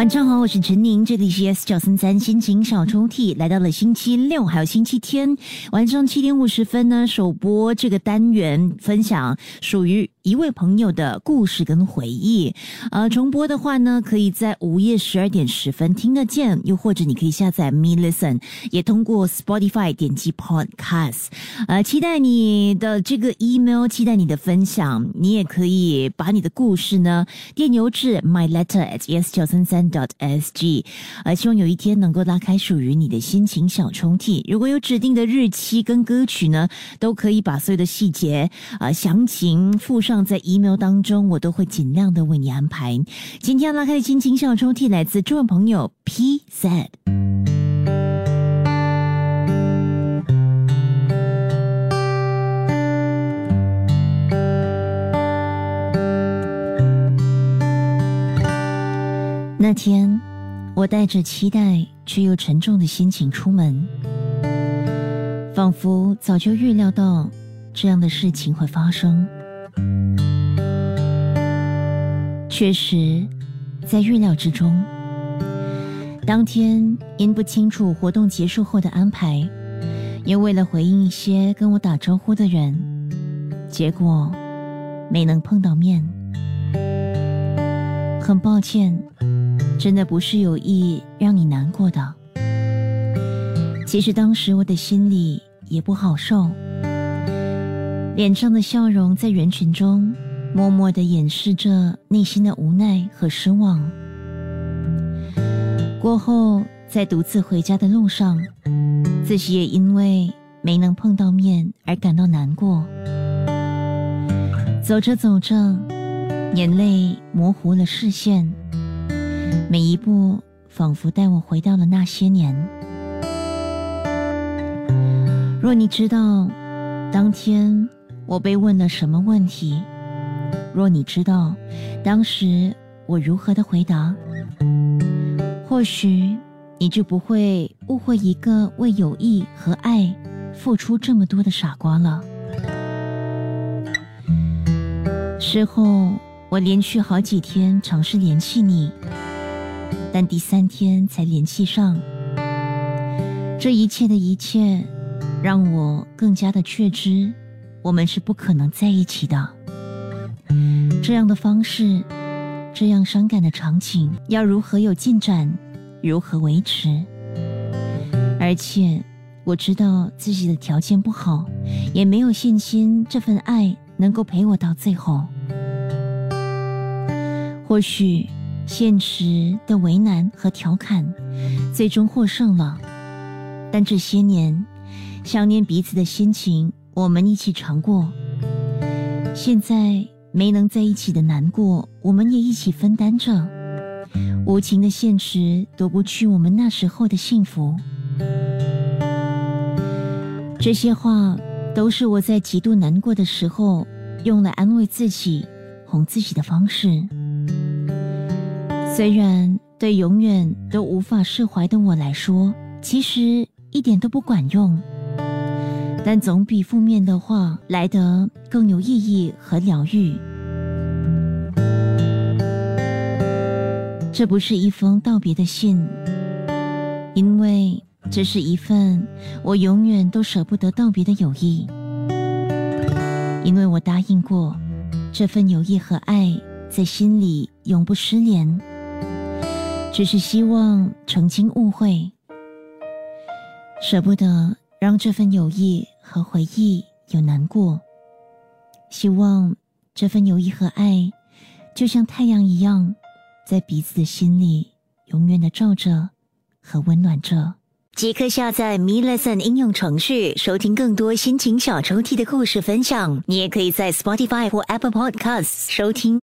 晚上好，我是陈宁，这里是 S 九三三心情小抽屉，来到了星期六，还有星期天晚上七点五十分呢，首播这个单元，分享属于一位朋友的故事跟回忆。呃，重播的话呢，可以在午夜十二点十分听得见，又或者你可以下载 Me Listen，也通过 Spotify 点击 Podcast。呃，期待你的这个 email，期待你的分享，你也可以把你的故事呢电邮至 My Letter at S 九三三。dot s g，呃，希望有一天能够拉开属于你的心情小抽屉。如果有指定的日期跟歌曲呢，都可以把所有的细节啊详情附上在 email 当中，我都会尽量的为你安排。今天要拉开的心情小抽屉来自中文朋友 P Z。那天，我带着期待却又沉重的心情出门，仿佛早就预料到这样的事情会发生。确实，在预料之中。当天因不清楚活动结束后的安排，也为了回应一些跟我打招呼的人，结果没能碰到面。很抱歉。真的不是有意让你难过的。其实当时我的心里也不好受，脸上的笑容在人群中默默的掩饰着内心的无奈和失望。过后，在独自回家的路上，自己也因为没能碰到面而感到难过。走着走着，眼泪模糊了视线。每一步仿佛带我回到了那些年。若你知道当天我被问了什么问题，若你知道当时我如何的回答，或许你就不会误会一个为友谊和爱付出这么多的傻瓜了。事后，我连续好几天尝试联系你。但第三天才联系上，这一切的一切，让我更加的确知，我们是不可能在一起的。这样的方式，这样伤感的场景，要如何有进展，如何维持？而且我知道自己的条件不好，也没有信心这份爱能够陪我到最后。或许。现实的为难和调侃，最终获胜了。但这些年，想念彼此的心情，我们一起尝过。现在没能在一起的难过，我们也一起分担着。无情的现实夺不去我们那时候的幸福。这些话都是我在极度难过的时候，用来安慰自己、哄自己的方式。虽然对永远都无法释怀的我来说，其实一点都不管用，但总比负面的话来得更有意义和疗愈。这不是一封道别的信，因为这是一份我永远都舍不得道别的友谊，因为我答应过，这份友谊和爱在心里永不失联。只是希望澄清误会，舍不得让这份友谊和回忆有难过。希望这份友谊和爱，就像太阳一样，在彼此的心里永远的照着和温暖着。即刻下载 Me Lesson 应用程序，收听更多心情小抽屉的故事分享。你也可以在 Spotify 或 Apple Podcasts 收听。